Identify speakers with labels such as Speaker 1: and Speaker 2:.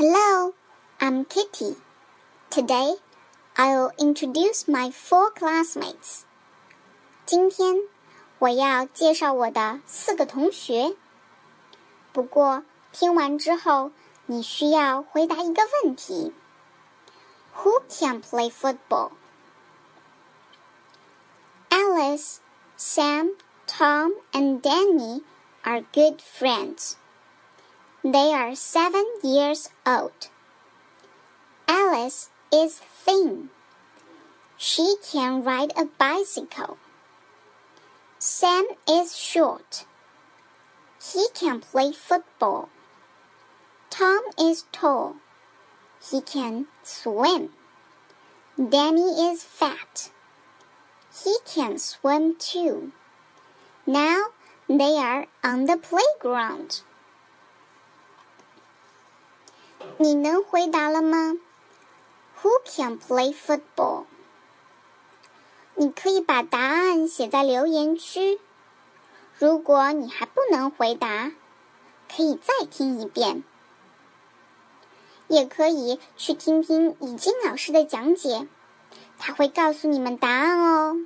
Speaker 1: Hello, I'm Kitty. Today, I'll introduce my four classmates. 今天我要介绍我的四个同学。不过听完之后，你需要回答一个问题：Who can play football? Alice, Sam, Tom, and Danny are good friends. They are seven years old. Alice is thin. She can ride a bicycle. Sam is short. He can play football. Tom is tall. He can swim. Danny is fat. He can swim too. Now they are on the playground. 你能回答了吗？Who can play football？你可以把答案写在留言区。如果你还不能回答，可以再听一遍，也可以去听听已经老师的讲解，他会告诉你们答案哦。